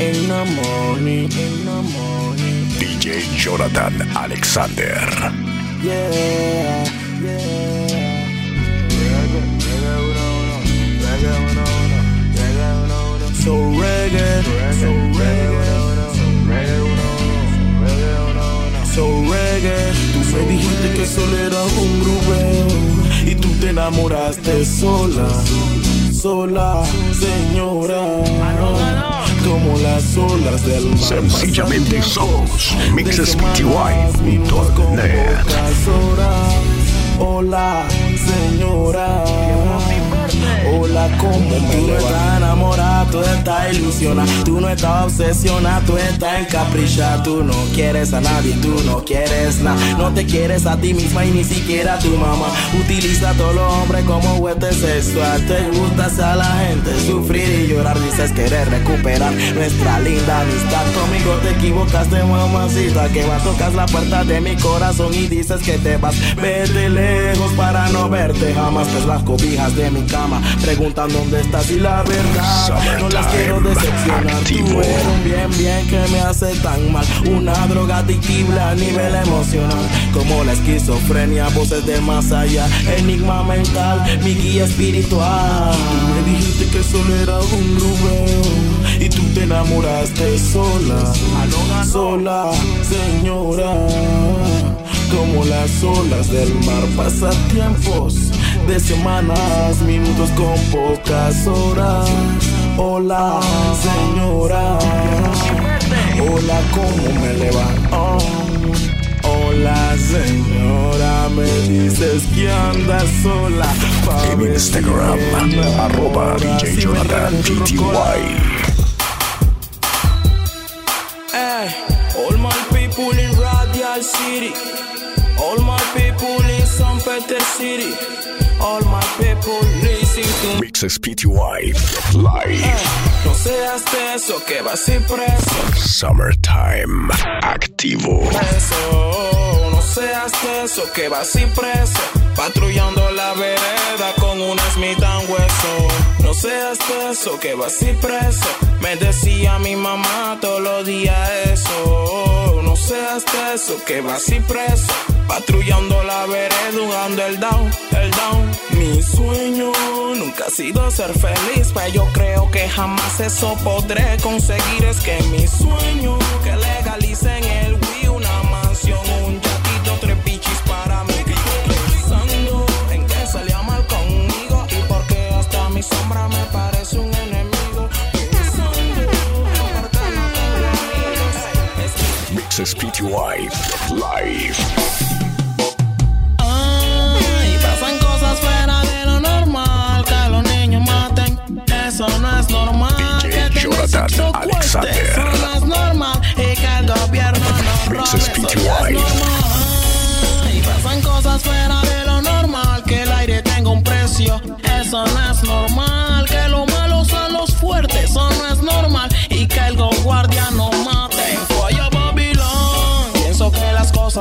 in the morning, in the morning. DJ Jonathan Alexander. Yeah, yeah. So reggae, so reggae, so reggae. Tú me dijiste que solo era un grubeo y tú te enamoraste sola, sola, señora. Como las olas del mar. Sencillamente somos mixespty.net. Hola, señora. Hola, ¿cómo me Tú no estás enamorada, tú estás ilusionada. Tú no estás obsesionada, tú estás encaprichada. Tú no quieres a nadie, tú no quieres nada. No te quieres a ti misma y ni siquiera a tu mamá. Utiliza a todos los hombres como juguete sexual. Te gusta hacer a la gente sufrir y llorar. Dices querer recuperar nuestra linda amistad. Conmigo te equivocaste, mamacita. Que va a tocar la puerta de mi corazón y dices que te vas. Vete lejos para no verte jamás. Pues las cobijas de mi cama preguntan dónde estás y la verdad no las quiero decepcionar. Un bien, bien que me hace tan mal. Una droga adictiva a nivel emocional, como la esquizofrenia, voces de más allá, enigma mental, mi guía espiritual. Tú me dijiste que solo era un rubeo y tú te enamoraste sola, sola, señora como las olas del mar. Pasatiempos de semanas, minutos con pocas horas. Hola, señora. Hola, ¿cómo me levanto? Hola, señora, me dices que andas sola. Pa' En Instagram, arroba. DJ Jonathan PTY. Hey, all my people in Radial City, all my people in St. Peter City, to me. Mixespty Live. No seas eso que vas y preso, Summertime. Activo. preso. No seas eso que vas y preso, patrullando la vereda con un Smith and Wesson. No seas eso que vas y preso, me decía mi mamá todos los días eso. Seas eso que vas y preso, patrullando la vereda jugando el down, el down. Mi sueño nunca ha sido ser feliz, pero yo creo que jamás eso podré conseguir. Es que mi sueño que legalicen el que Mixespty Live. Ay, pasan cosas fuera de lo normal, que los niños maten, eso no es normal. DJ que Jonathan sexo fuerte, Alexander. Eso no es normal. Y que el gobierno no robe, eso ya PTY. es normal. Y pasan cosas fuera de lo normal, que el aire tenga un precio, eso no es normal. Que lo malo son los fuertes, eso no es normal. Y que el guardia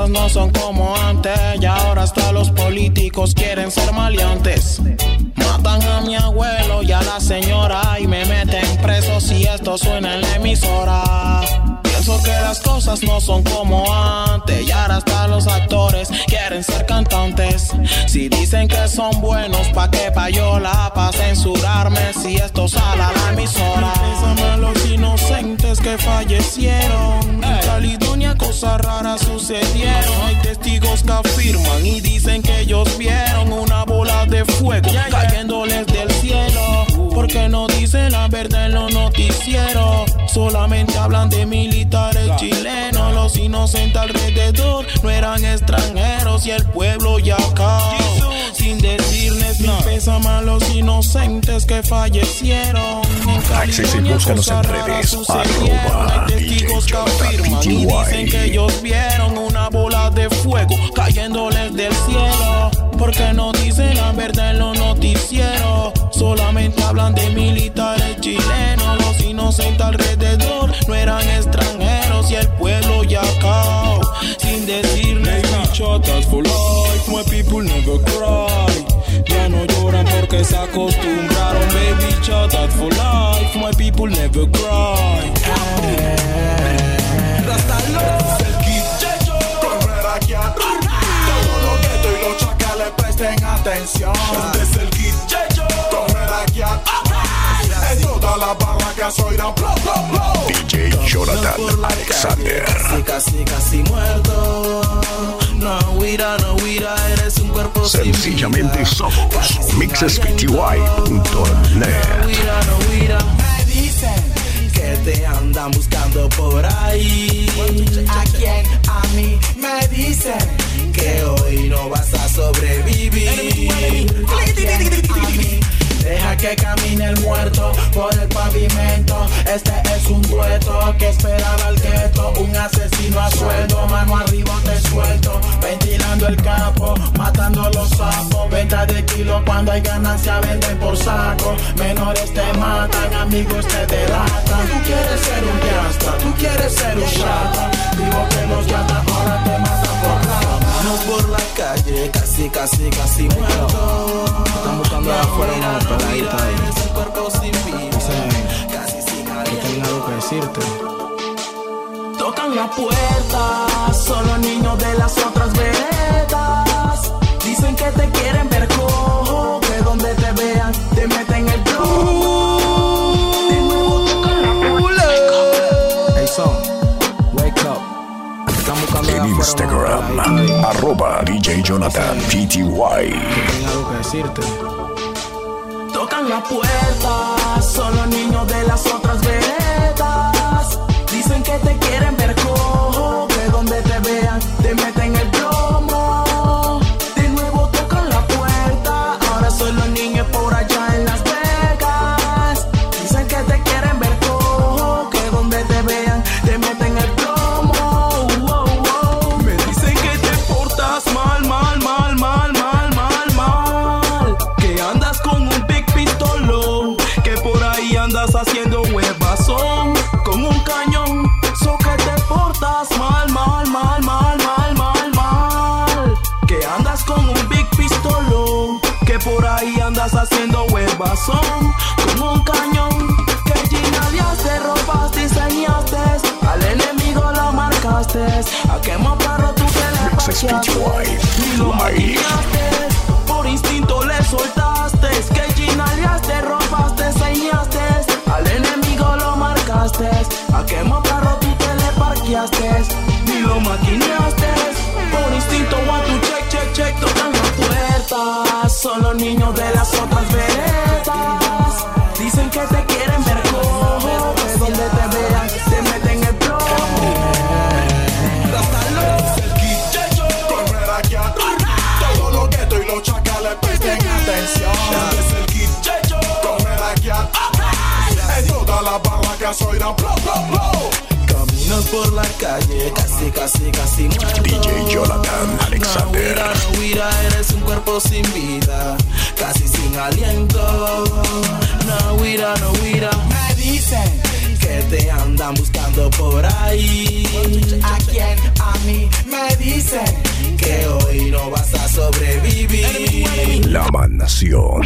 no son como antes y ahora hasta los políticos quieren ser maleantes. Matan a mi abuelo y a la señora y me meten preso si esto suena en la emisora. Pienso que las cosas no son como antes y ahora hasta los actores quieren ser cantantes. Si dicen que son buenos, pa' que payola, pa' censurarme si esto sale a la emisora. Pésame a los inocentes que fallecieron. En Caledonia cosas raras sucedieron. Hay testigos que afirman y dicen que ellos vieron una bola de fuego cayéndoles del cielo. Porque no dicen la verdad en los noticieros. Solamente hablan de militares chilenos. Los inocentes alrededor no eran extranjeros y el pueblo ya acá. Sin decirles ni pésame a los inocentes que fallecieron. En Access y búscanos en cosas raras redes, sucedieron. arroba Hay testigos que afirman y dicen que ellos vieron una bola de fuego cayéndoles del cielo. Porque no dicen la verdad en los noticieros. Solamente hablan de militares chilenos. Los inocentes alrededor no eran extranjeros. Y el pueblo ya cao, sin decirle chotas for life. My people never cry. Ya no lloran porque se acostumbraron. Baby, chotas for life. My people never cry. Rastalo. atención. Este es el DJ Correr aquí a En toda la barraca soy la blow, blow, blow. DJ Jonathan Alexander. Casi, casi, casi muerto. No huirá, no huirá, eres un cuerpo Sencillamente somos mixespty.net. Me dicen que te andan buscando por ahí. ¿A quién? A mí me dicen que hoy no vas a sobrevivir. Deja que camine el muerto por el pavimento. Este es un dueto que esperaba el gueto. Un asesino a sueldo, mano arriba te suelto. Ventilando el campo, matando los sapos. Venta de kilo cuando hay ganancia, venden por saco. Menores te matan, amigos te delatan. Tú quieres ser un gasta, tú quieres ser un chata. Digo que los llamas ahora te matan por la calle, casi, casi, casi muerto. Están buscando afuera una peladita ahí. Casi decirte. Tocan la puerta, solo niños de las otras veredas. Dicen que te quieren ver arroba DJ Jonathan PTY. Tengo algo que decirte. Tocan la puerta, solo niños de las otras veredas. Dicen que te quieren ver cojo, huevazón con un cañón. Que genialiaste, ropas diseñaste, al enemigo lo marcaste. A quemar perro tú que le y lo maquillaste. Por instinto le soltaste, que genialiaste, ropas diseñaste, al enemigo lo marcaste. A quemar perro tú te le parqueaste, ni lo maquinaste. Huira, eres un cuerpo sin vida, casi sin aliento. No huira, no huira. Me dicen que te andan buscando por ahí. ¿A quién? A mí. Me dicen que hoy no vas a sobrevivir. La Nación.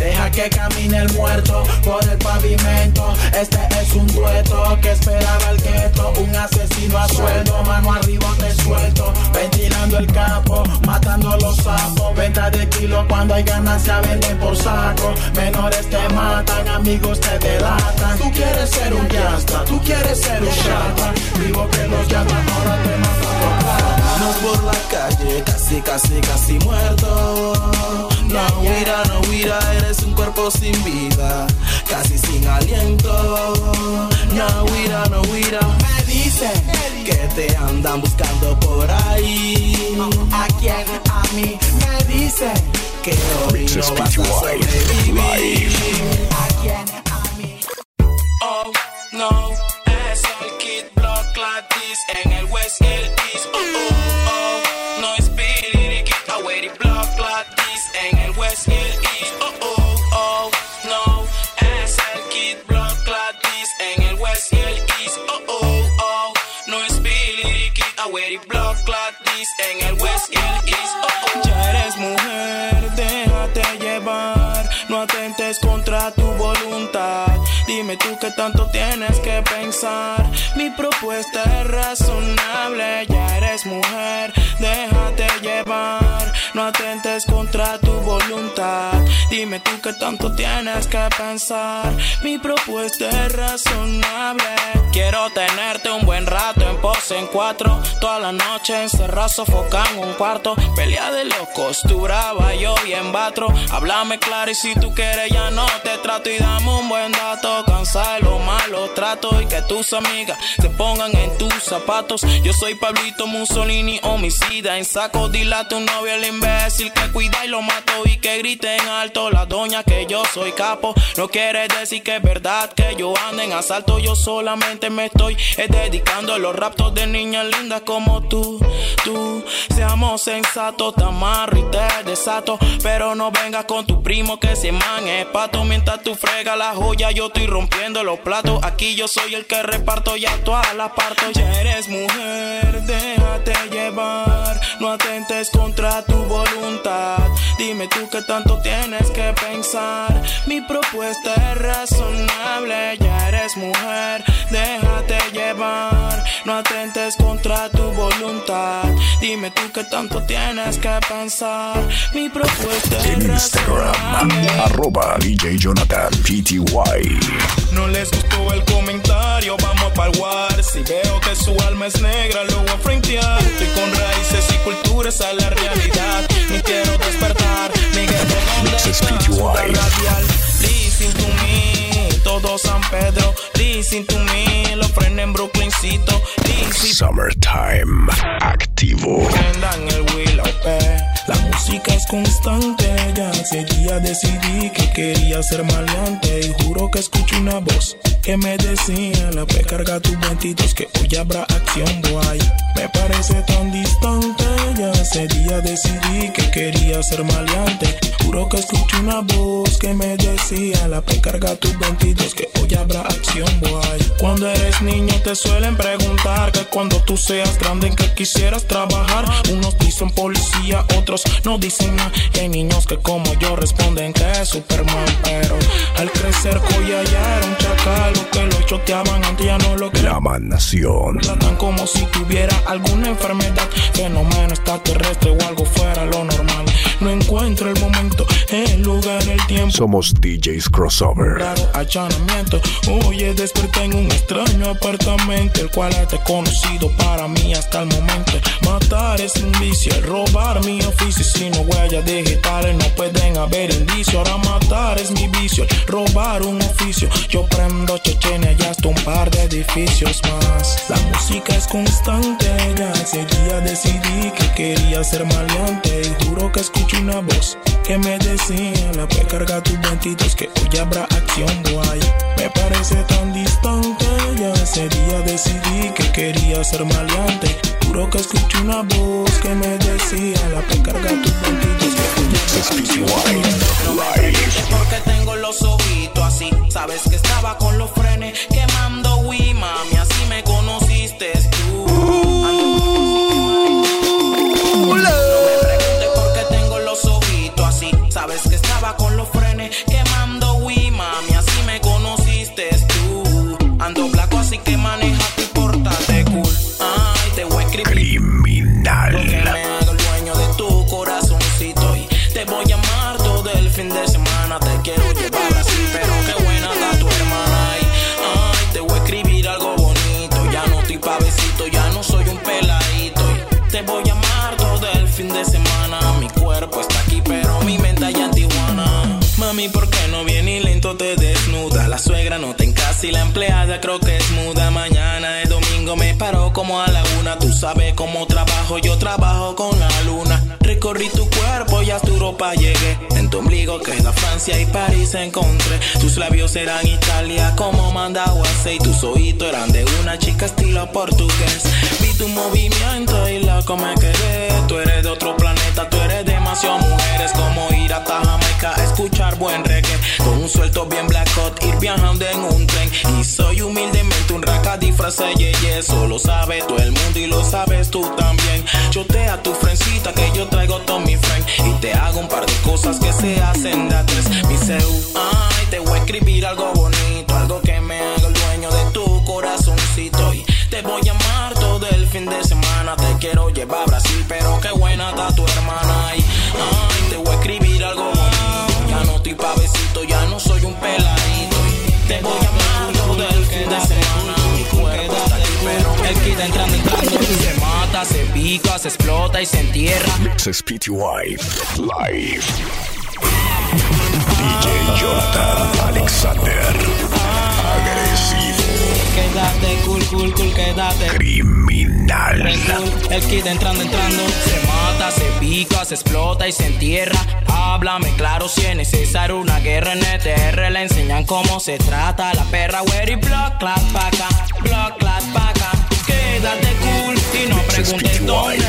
Deja que camine el muerto por el pavimento. Este es un dueto que esperaba el gueto. Un asesino a sueldo, mano arriba te suelto. Ventilando el campo, matando los sapos. Venta de kilo cuando hay ganancia, venden por saco. Menores te matan, amigos te delatan. Tú quieres ser un gasta, tú quieres ser un chata. Digo que los llaman, ahora te matan por plata. Por la calle, casi, casi, casi muerto. No huira, no huira, eres un cuerpo sin vida, casi sin aliento. No huira, no huira. Me dicen que te andan buscando por ahí. ¿A quién? A mí. Me dicen que hoy no vas a sobrevivir. ¿A quién? A mí. Oh, no, es el Kid Block Latis en el West el East. Oh, oh, Ya eres mujer, déjate llevar, no atentes contra tu voluntad. Dime tú qué tanto tienes que pensar. Mi propuesta es razonable. Ya eres mujer, déjate llevar. No atentes contra tu voluntad. Dime tú qué tanto tienes que pensar. Mi propuesta es razonable. Quiero tenerte un buen rato en pose en cuatro. Toda la noche encerrado, sofocando un cuarto. Pelea de locos, tú brava, yo bien batro. Háblame claro y si tú quieres ya no te trato. Y dame un buen dato. Cansa de los malos tratos y que tus amigas se pongan en tus zapatos. Yo soy Pablito Mussolini, homicida. En saco, dile a tu novio el imbécil que cuida y lo mato. Y que grite en alto la doña que yo soy capo. No quiere decir que es verdad que yo ando en asalto. Yo solamente me estoy eh, dedicando a los raptos de niñas lindas como tú. Tú, seamos sensatos, te amarro y te desato. Pero no vengas con tu primo que se man pato. Mientras tú frega la joya, yo estoy rompiendo los platos. Aquí yo soy el que reparto ya todas las parto. Ya eres mujer, déjate llevar. No atentes contra tu voluntad. Dime tú qué tanto tienes que pensar. Mi propuesta es razonable. Ya eres mujer, déjate llevar. No atentes contra tu voluntad. Dime tú qué tanto tienes que pensar. Mi propuesta es En Instagram, razonable. arroba DJ Jonathan PTY. No les gustó el comentario, vamos pa'l war. Si veo que su alma es negra, lo voy a frentear. Estoy con raíces y culturas a la realidad. Ni quiero despertar. Ciudad radial. Listen to me, todo San Pedro. Listen to me, lo frené en Brooklyn-cito. Listen Summertime, activo. prendan el Willow P. La música es constante, ya hace día decidí que quería ser maleante y juro que escucho una voz que me decía la P carga tus ventitos que hoy habrá acción boy. Me parece tan distante, ya hace día decidí que quería ser maleante. Juro que escucho una voz que me decía la P carga tus ventidos que hoy habrá acción boy. Cuando eres niño te suelen preguntar que cuando tú seas grande en que quisieras trabajar. Unos dicen policía, otros no dicen nada. Y hay niños que como yo responden que es Superman, pero al crecer Coya ya era un chacal. Lo que lo choteaban antes ya no lo La Nación. tratan como si tuviera alguna enfermedad, fenómeno extraterrestre o algo fuera lo normal. No encuentro el momento, el lugar, el tiempo. Somos DJs Crossover. Raro allanamiento. Oye, desperté en un extraño apartamento, el cual es desconocido para mí hasta el momento. Matar es un vicio, robar mi oficio. Si no huellas digitales, no pueden haber indicios. Ahora matar es mi vicio, robar un oficio. Yo prendo Chechenia y hasta un par de edificios más. La música es constante, ya ese día decidí que quería ser maleante. Y juro que escucho una voz que me decía la P carga tus ventitos que hoy habrá acción guay. Me parece tan distante, ya ese día decidí que quería ser maleante. Juro que escucho una voz que me decía la P carga tus ventitos que hoy habrá acción guay. No me preguntes por qué tengo los ojitos así. Sabes que estaba con los frenes quemando Wii, mami, así me conociste creo que es muda. Mañana es domingo, me paro como a la una. Tú sabes cómo trabajo, yo trabajo con la luna. Recorrí tu cuerpo y hasta Europa llegué. En tu ombligo queda Francia y París encontré. Tus labios eran Italia como Mandaguase y tus oídos eran de una chica estilo portugués. Vi tu movimiento y loco me quedé. Tú eres de otro planeta, tú eres mujeres como ir hasta Jamaica a escuchar buen reggae. Con un suelto bien black hot, ir viajando en un tren. Y soy humildemente un raca disfraza yeye. Eso lo sabe todo el mundo y lo sabes tú también. Chotea tu frencita que yo traigo todo mi friend. Y te hago un par de cosas que se hacen de tres. Mi seu, ay, te voy a escribir algo bonito. Algo que me haga el dueño de tu corazoncito. Y te voy a amar todo el fin de semana. Te quiero llevar a Brasil, pero qué buena está pica, se explota y se entierra. Mixes PTY Live. DJ Jonathan Alexander. Agresivo. Quédate cool, cool, cool, quédate. Criminal. El kid entrando, entrando. Se mata, se pica, se explota y se entierra. Háblame claro si es necesario una guerra en ETR. Le enseñan cómo se trata la perra. Where block, clap, paca. Block, clap, paca. Quédate cool y no preguntes dónde.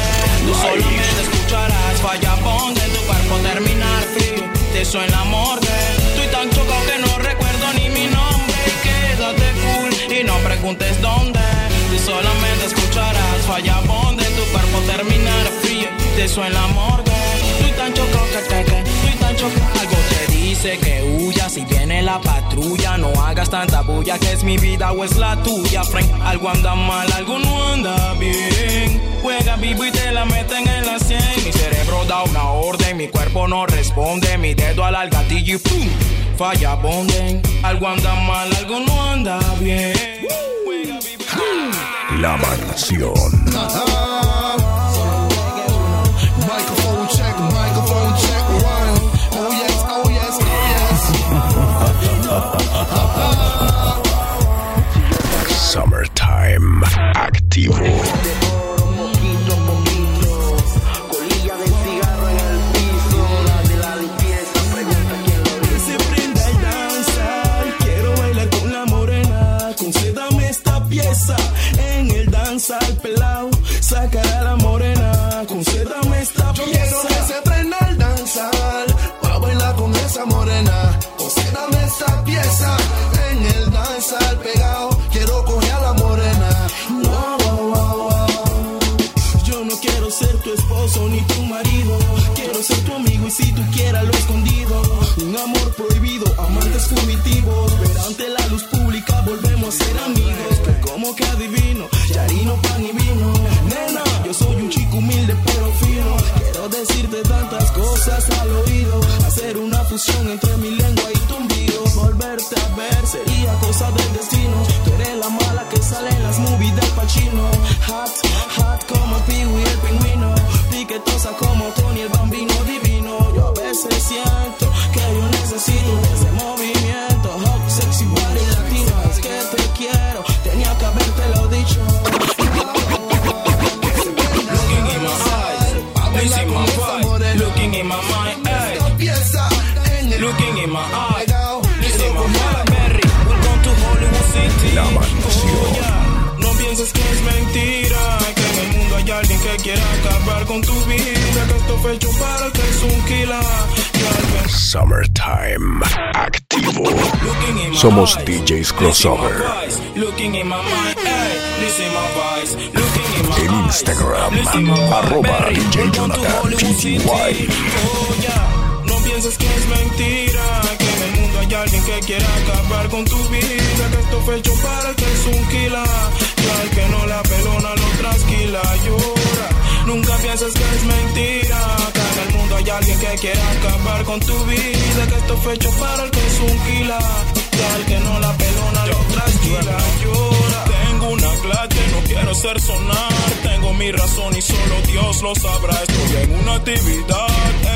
Tú solamente escucharás falla de tu cuerpo terminar frío. Te suena morgue. Estoy tan chocado que no recuerdo ni mi nombre. Quédate cool y no preguntes dónde. Tú solamente escucharás falla de tu cuerpo terminar frío. Te suena morgue. Estoy tan chocado que te que. Estoy tan chocado. Dice que huya si viene la patrulla. No hagas tanta bulla que es mi vida o es la tuya, friend. Algo anda mal, algo no anda bien. Juega vivo y te la meten en la 100. Mi cerebro da una orden, mi cuerpo no responde. Mi dedo al gatillo y pum, falla bonden. Algo anda mal, algo no anda bien. Juega vivo y La mansión. Summertime. Activo. Con tu vida, que esto fue hecho para que es un ver- Summertime. Activo. Somos DJs Crossover. En Instagram, arroba DJ Jonathan. Oh. No pienses que es mentira, hay alguien que quiera acabar con tu vida, que esto fue hecho para el que es un killer, y al que no la pelona lo trasquila, llora. Nunca pienses que es mentira, que en el mundo hay alguien que quiera acabar con tu vida, que esto fue hecho para el que es un killer, y al que no la pelona lo trasquila, llora. Una clase, no quiero ser sonar. Tengo mi razón y solo Dios lo sabrá. Estoy en una actividad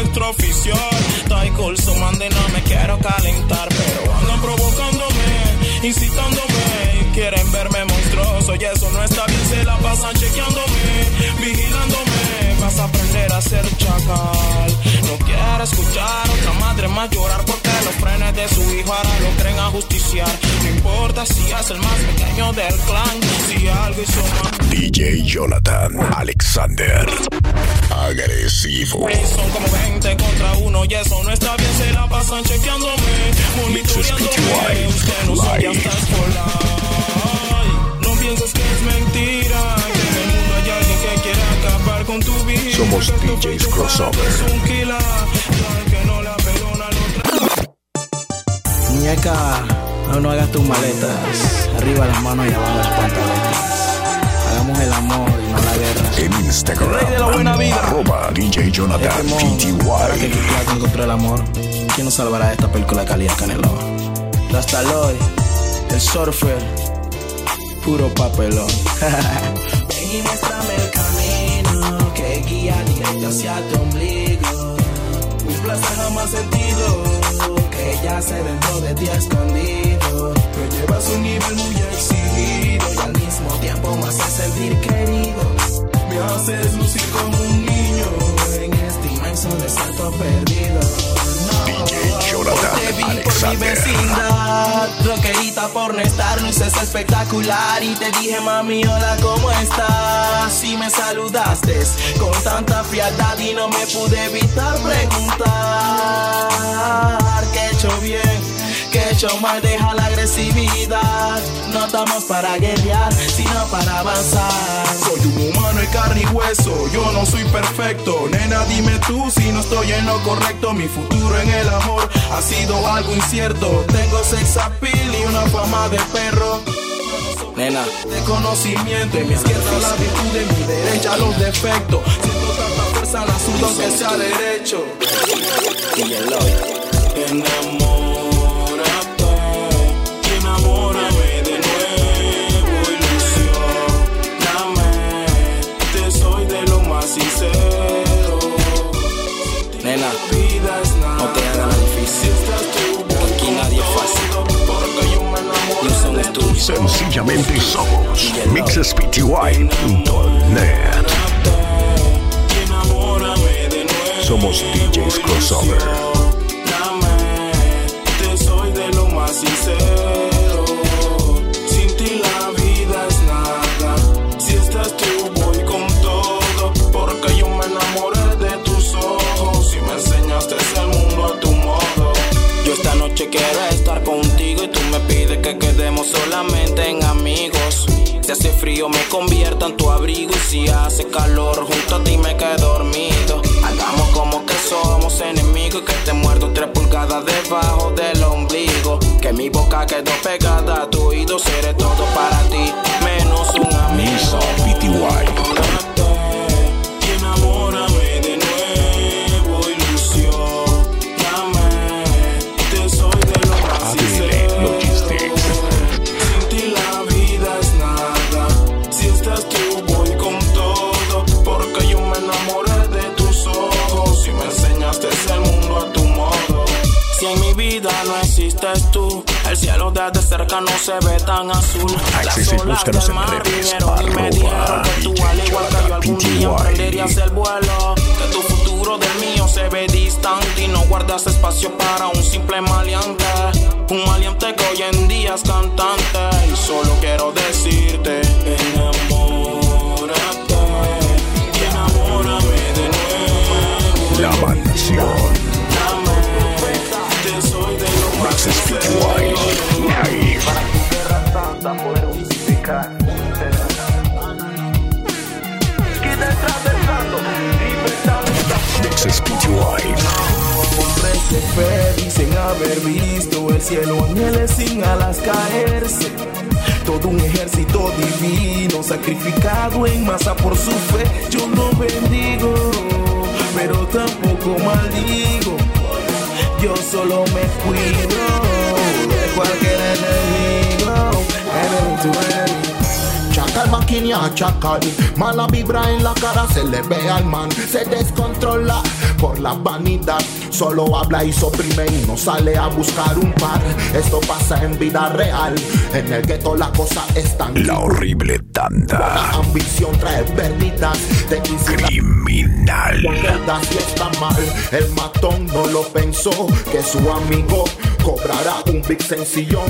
extraoficial. Taikol Somande no me quiero calentar, pero andan provocándome, incitándome. Quieren verme monstruoso y eso no está bien. Se la pasan chequeándome, vigilándome. Vas a aprender a ser chacal. No quiero escuchar a otra madre más llorar porque los frenes de su hijo ahora lo creen a justiciar. No importa si es el más pequeño del clan, si algo hizo mal. DJ Jonathan Alexander. Agresivo. Son como 20 contra uno y eso no está bien. Se la pasan chequeándome, monitoreándome. Usted no soy hasta escolar. No pienses que es mentira. Pelona lo tra- Muñeca, no, no hagas tus maletas. Arriba las manos y abajo las pantaletas. Hagamos el amor y no la guerra. En Instagram, Rey de la buena vida. arroba DJ Jonathan Este mon, ahora que PTY. Kikla encontró el amor, ¿quién nos salvará de esta película de calidad Canelo? Rastaloy, el surfer, puro papelón. Ven y muéstrame el camino. Y hacia tu ombligo. Un placer jamás sentido que ella hace dentro de ti escondido. Me llevas un nivel muy exigido y al mismo tiempo me haces sentir querido. Me haces lucir como un niño en este inmenso desierto perdido. No, DJ te vi por mi vecindad, rockerita por estar luces espectacular. Y te dije mami hola cómo estás y me saludaste con tanta frialdad y no me pude evitar preguntar qué he hecho bien. Que hecho mal, deja la agresividad. No estamos para guerrear, sino para avanzar. Soy un humano de carne y hueso, yo no soy perfecto. Nena, dime tú si no estoy en lo correcto. Mi futuro en el amor ha sido algo incierto. Tengo sex appeal y una fama de perro. Nena, de conocimiento, en mi izquierda la virtud, en mi derecha los defectos. Siento tanta fuerza en la que sea derecho. Enamórate, Sencillamente somos mixespty.net. Somos DJs Crossover. Frío me convierta en tu abrigo y si hace calor junto a ti me quedo dormido. Hagamos como que somos enemigos y que te muerdo tres pulgadas debajo del ombligo. Que mi boca quedó pegada a tu oído, seré todo para ti, menos un amigo. Cerca no se ve tan azul. Access y búscanos en redes, arroba dijeron que tú, DJ al igual que yo, algún día PTY. emprenderías el vuelo. Que tu futuro del mío se ve distante y no guardas espacio para un simple maleante. Un maleante que hoy en día es cantante. Y solo quiero decirte: enamórate enamórame de nuevo. La mansión. Te soy de lo más Access. PTY. Santa poder justificar. PTY. Hombres de fe dicen haber visto el cielo, ángeles sin alas caerse. Todo un ejército divino sacrificado en masa por su fe. Yo no bendigo, pero tampoco maldigo. Yo solo me cuido de cualquier enemigo. Enemy to enemy. Chacal maquinia, chacal Mala vibra en la cara se le ve al man Se descontrola por la vanidad Solo habla y soprime y no sale a buscar un par Esto pasa en vida real En el gueto la cosa es tan La horrible tanda. La ambición trae pérdidas quisiera Criminal. Si está mal, el matón no lo pensó que su amigo cobrará un big sencillón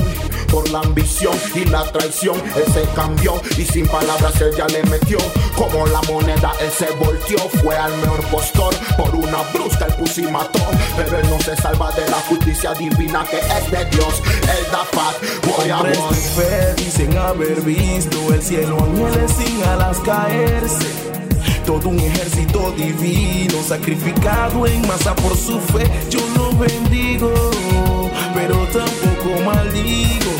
por la ambición y la traición. Él se cambió y sin palabras él ya le metió como la moneda. Él se volteó, fue al mejor postor por una brusca el pussy mató, pero él no se salva de la justicia divina que es de Dios. Él da paz, voy a fe dicen haber visto el cielo, ángeles sin alas caerse. Todo un ejército divino sacrificado en masa por su fe. Yo no bendigo, pero tampoco maldigo.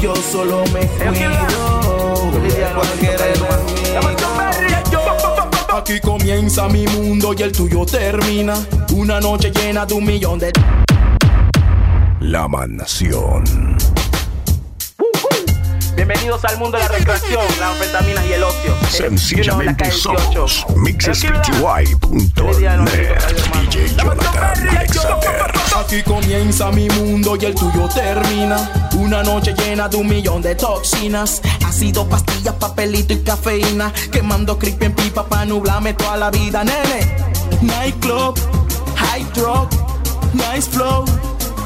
Yo solo me cuido. Aquí comienza mi mundo y el tuyo termina. Una noche llena de un millón de La mansión. Bienvenidos al mundo de la recreación, las anfetaminas y el ocio. Sencillamente you know, la K18. somos mixespty.net. DJ Jonathan Alexander. Aquí comienza mi mundo y el tuyo termina. Una noche llena de un millón de toxinas. Ácido, pastillas, papelito y cafeína. Quemando creep en pipa pa' nublarme toda la vida, nene. Nightclub, high drug, nice flow.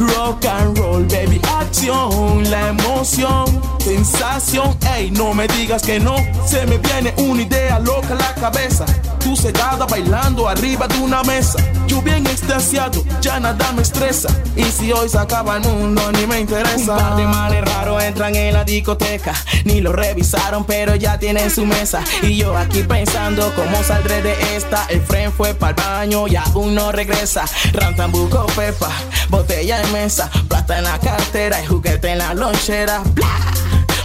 Rock and roll, baby, acción, la emoción, sensación, ey, no me digas que no, se me viene una idea loca a la cabeza, tú sentada bailando arriba de una mesa, yo bien extasiado, ya nada me estresa, y si hoy se acaba el mundo ni me interesa. Un par de raros entran en la discoteca, ni lo revisaron pero ya tienen su mesa, y yo aquí pensando cómo saldré de esta, el friend fue para el baño y aún no regresa, Rantambuco pepa, botella en plata en la cartera y juguete en la lonchera, bla.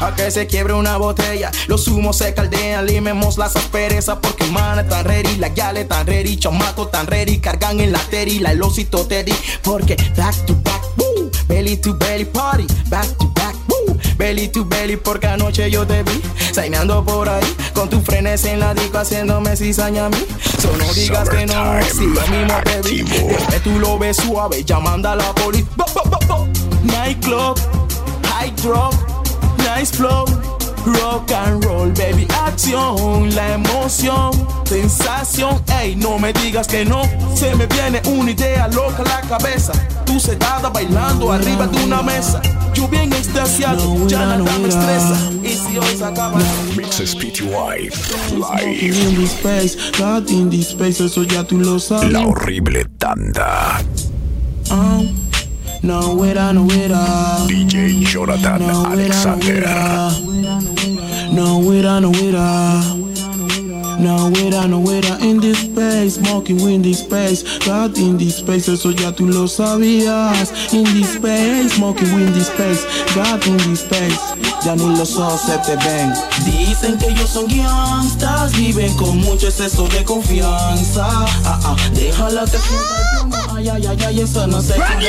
A que se quiebre una botella, los humos se caldean, limemos las asperezas porque man tan ready, la gale tan ready, chamaco tan ready, cargan en la teri, la elosito teddy, porque back to back, belly to belly party, back to back, woo, belly to belly, porque anoche yo te vi, saineando por ahí, con tu frenes en la disco haciéndome cizaña a mí, so no digas que no, si yo mismo te vi, después tú lo ves suave, ya manda la poli, bo. nightclub, high drug, nice flow, rock and roll, baby, acción, la emoción, sensación, ey, no me digas que no, se me viene una idea loca a la cabeza, tú sentada bailando arriba de una mesa, yo bien extasiado, ya nada me estresa, y si hoy se acaba mixespty in live. this space, God in this space, eso ya tú lo sabes. La horrible tanda. Um, no era, no era. DJ Jonathan No Alexander. No era, no era. No era, no era in this space, smoking in this space, God in this space, eso ya tú lo sabías. In this space, smoking in this space, God in this space, ya ni los ojos se te ven. Dicen que ellos son gangsters, viven con mucho exceso de confianza. Ah, ah, déjala que ay, ay, ay, ay, eso no se ay,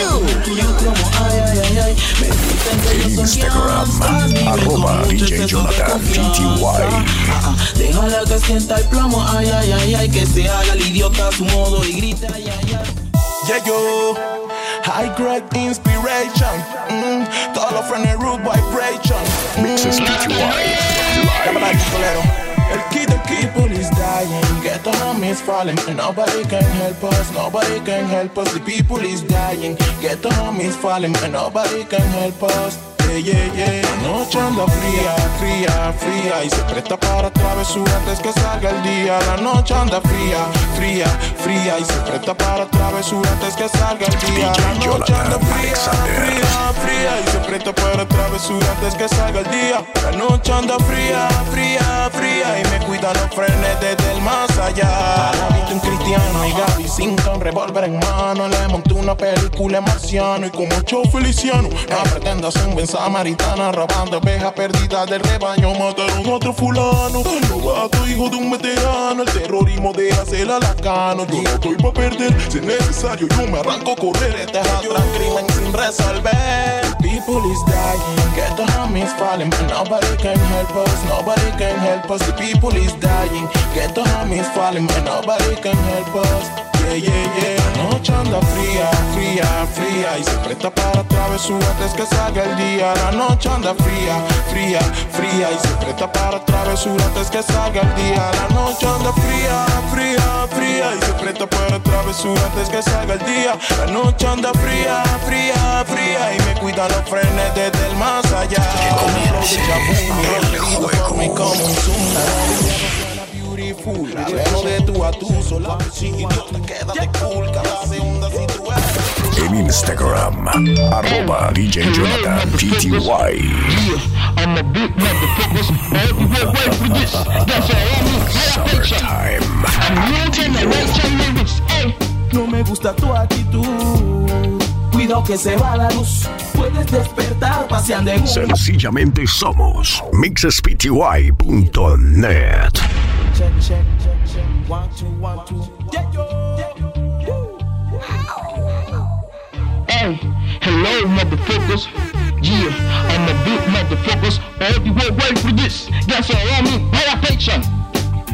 ay, ay, ay. Me dicen que ellos son Instagram, gangsters, viven arroba con mucho DJ exceso de Jonathan confianza. Ah, ah, déjala que sienta el plomo, ay, ay, ay, ay, que se haga el idiota a su modo y grita, ay, ay, ay. Yeah, yo, high grade inspiration, mm, todos los frenes root vibration. Mixespty Llama live. Colero. El kid, the people is dying. Get the homies falling. And nobody can help us. Nobody can help us. The people is dying. Get the homies falling. And nobody can help us. Yeah, yeah, yeah. La noche anda fría, fría, fría. Y se presta para travesura antes que salga el día. La noche anda fría, fría, fría. Y se presta para travesura antes que salga el día. La noche anda fría, fría, fría. Y se presta para travesura antes que salga el día. La noche anda fría, fría, fría. Y me cuidan los frenes desde el más allá. Ahora un cristiano y Gaby sin un revólver en mano. Le monté una película marciano. Y como show feliciano, no pretendo ser un buen samaritana. Robando ovejas perdidas del rebaño. Mataron a otro fulano. Robato, hijo de un veterano. El terrorismo de hacer a la cano. Yo no estoy pa' perder. Si es necesario, yo me arranco a correr. Este es otro crimen sin resolver. People is dying. Get the homies falling. But nobody can help us. Nobody can help us. The people is dying. Get the homies falling. But nobody can help us. Yeah, yeah, yeah. La noche anda fría, fría, fría. Y se presta para travesura antes que salga el día. La noche anda fría, fría, fría. Y se presta para travesura antes que salga el día. La noche anda fría, fría, fría. Y se presta para travesura antes que salga el día. La noche anda fría, fría, fría. Y me cuidan los frenes desde el más allá. comience el juego. Hablemos de tú a tú, solo sin idiota, quédate cool, cada segunda si tú eres En Instagram, arroba DJ Jonathan. I'm a big. Hey. No me gusta tu actitud. Cuidado que se va la luz. Puedes despertar paseando en Sencillamente somos mixespty.net. check, check, check. One, two, one, two. Yeah, yo. Hey, hello, motherfuckers. Yeah, I'm a big motherfucker. of the focus all the way well for this. That's all me, pay attention.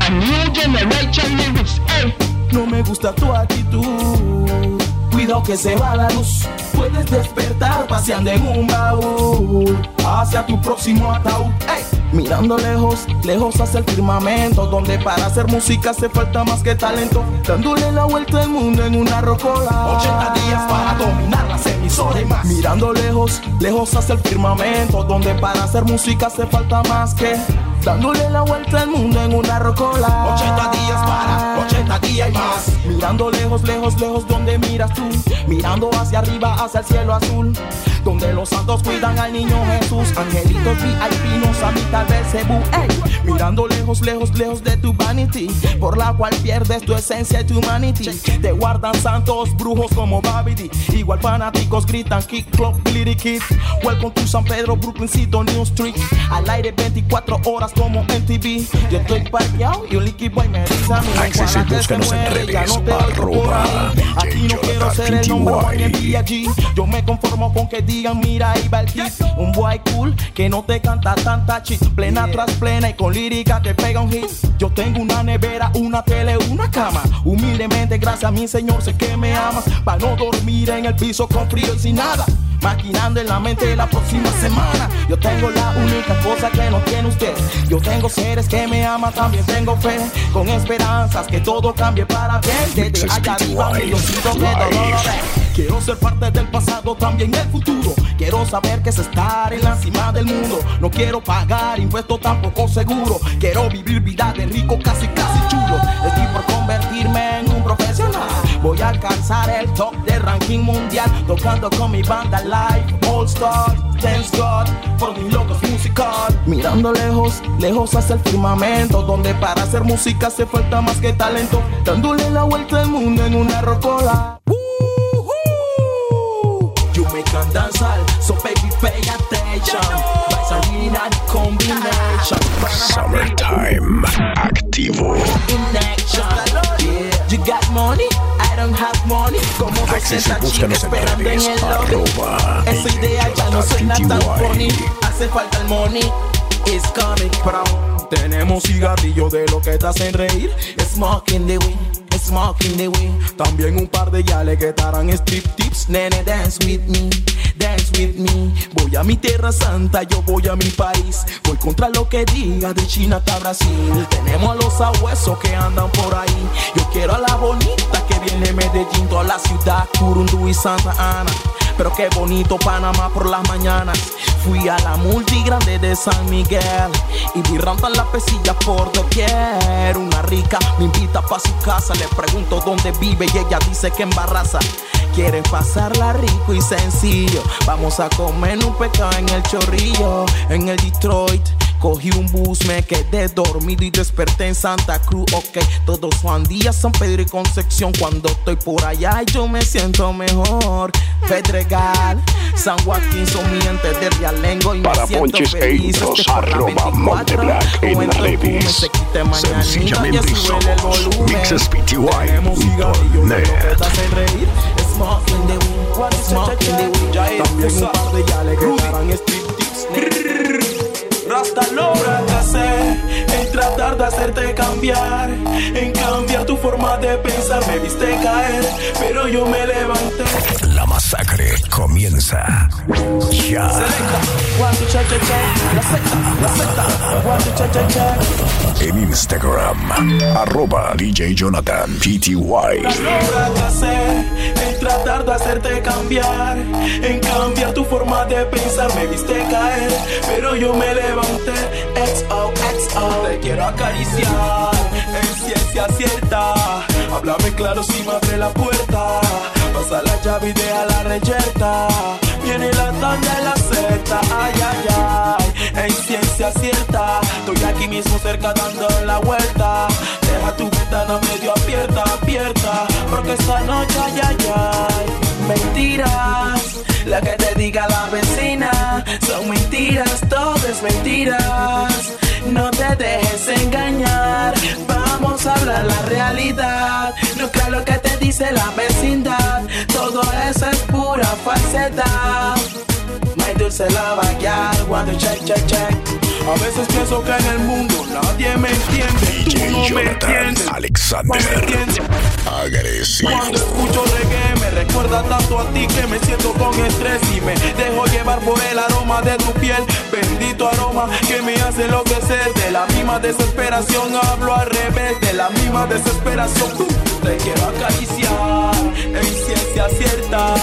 A new generation lyrics, hey. No me gusta tu actitud. Cuidado que se va la luz. Puedes despertar paseando en un baúl hacia tu próximo ataúd. Ey, Mirando lejos, lejos hacia el firmamento, donde para hacer música hace falta más que talento. Dándole la vuelta al mundo en una rocola. 80 días para dominar las emisoras y más. Mirando lejos, lejos hacia el firmamento, donde para hacer música hace falta más que. Dándole la vuelta al mundo en una rocola. 80 días para, 80 días y más. Mirando lejos, lejos, lejos donde miras tú Mirando hacia arriba, hacia el cielo azul. Donde los santos cuidan al niño Jesús. Angelitos VIP nos habitan del cebú ey. Mirando lejos, lejos, lejos de tu vanity Por la cual pierdes tu esencia y tu humanity. Te guardan santos, brujos como Babidi. Igual fanáticos gritan Kick Club, Glitty Kid Welcome to San Pedro, Brooklyncito, New Street. Al aire 24 horas como MTV Yo estoy parqueado y un liquid boy me dice a mí Access y "Cuando que se búscanos en redes, no te arroba ahí". Aquí no quiero ser el one en Yo me conformo con que digan mira ahí va el kid Un boy cool que no te canta tanta shit Plena tras plena y con lírica te pega un hit. Yo tengo una nevera, una tele, una cama. Humildemente gracias a mi señor sé que me amas Pa' no dormir en el piso con frío y sin nada. Maquinando en la mente la próxima semana. Yo tengo la única cosa que no tiene usted Yo tengo seres que me aman, también tengo fe Con esperanzas que todo cambie para bien Desde allá arriba mi Diosito que todo lo ve Quiero ser parte del pasado, también el futuro. Quiero saber que es estar en la cima del mundo. No quiero pagar impuestos tampoco seguro. Quiero vivir vida de rico, casi casi chulo. Estoy por convertirme en un profesional. Voy a alcanzar el top del ranking mundial. Tocando con mi banda live, All Star. Thanks God por mi logos musical. Mirando lejos, lejos hacia el firmamento. Donde para hacer música hace falta más que talento. Dándole la vuelta al mundo en una rocola. You make them dance all, so baby pay attention. Vibes are really not a combination. Summertime Activo. Connection. Yeah. You got money, don't have money. Como Access y 200 búscanos chicas en esperando en el lobby. arroba Esa idea ya no suena tan funny. Hace falta el money. It's coming from. Tenemos cigarrillo de lo que te hacen reír. Smoking the weed. Smoking the. También un par de yales que te harán strip tips. Nene, dance with me. Dance with me. Voy a mi tierra santa, yo voy a mi país. Voy contra lo que diga de China hasta Brasil. Tenemos a los abuesos que andan por ahí. Yo quiero a la bonita que viene de Medellín, toda la ciudad, Curundú y Santa Ana. Pero qué bonito Panamá por las mañanas. Fui a la multigrande de San Miguel y vi rampas la pesilla por doquier. Una rica me invita pa' su casa, le pregunto dónde vive y ella dice que en Barraza. Quiere pasarla rico y sencillo. Vamos a comer un pecado en el chorrillo, en el Detroit. Cogí un bus, me quedé dormido y desperté en Santa Cruz. Ok, todos Juan Díaz, San Pedro y Concepción. Cuando estoy por allá, yo me siento mejor. Pedregal, San Joaquín, son mi de Realengo. Y me Para siento ponches e feliz. intros, Es que por la arroba 24, Monteblack en redes. Sencillamente ya somos mixespty.net. The the weed. También un par de yales que te harán strip tips. Rasta lo fracasé en tratar de hacerte cambiar, en cambiar tu forma de pensar. Me viste caer, pero yo me levanté. La masacre comienza ya. En Instagram, arroba DJ Jonathan PTY. En tratar de hacerte cambiar, en cambiar tu forma de pensar. Me viste caer, pero yo me levanté. XOXO, quiero acariciar en ciencia cierta. Háblame claro si me abre la puerta. Pasa la llave y deja la reyerta. Viene la tanda de la secta, ay, ay, ay. En ciencia cierta, estoy aquí mismo cerca dando la vuelta. Deja tu ventana medio abierta, abierta. Porque esta noche, ay, ay, ay. Mentiras, la que te diga la vecina. Son mentiras, todo es mentiras. No te dejes engañar. Vamos a hablar la realidad. No creas lo que te dice la vecindad. Todo eso es pura falsedad. My dulce la vaguear, cuando check, check, check. A veces pienso que en el mundo nadie me entiende. Tú DJ no me entiendes. Alexander. Me entiendes. Agresivo. Cuando escucho reggae me recuerda tanto a ti que me siento con estrés y me dejo llevar por el aroma de tu piel. Bendito aroma que me hace enloquecer. De la misma desesperación hablo al revés. De la misma desesperación tú te quiero acariciar. En ciencia cierta,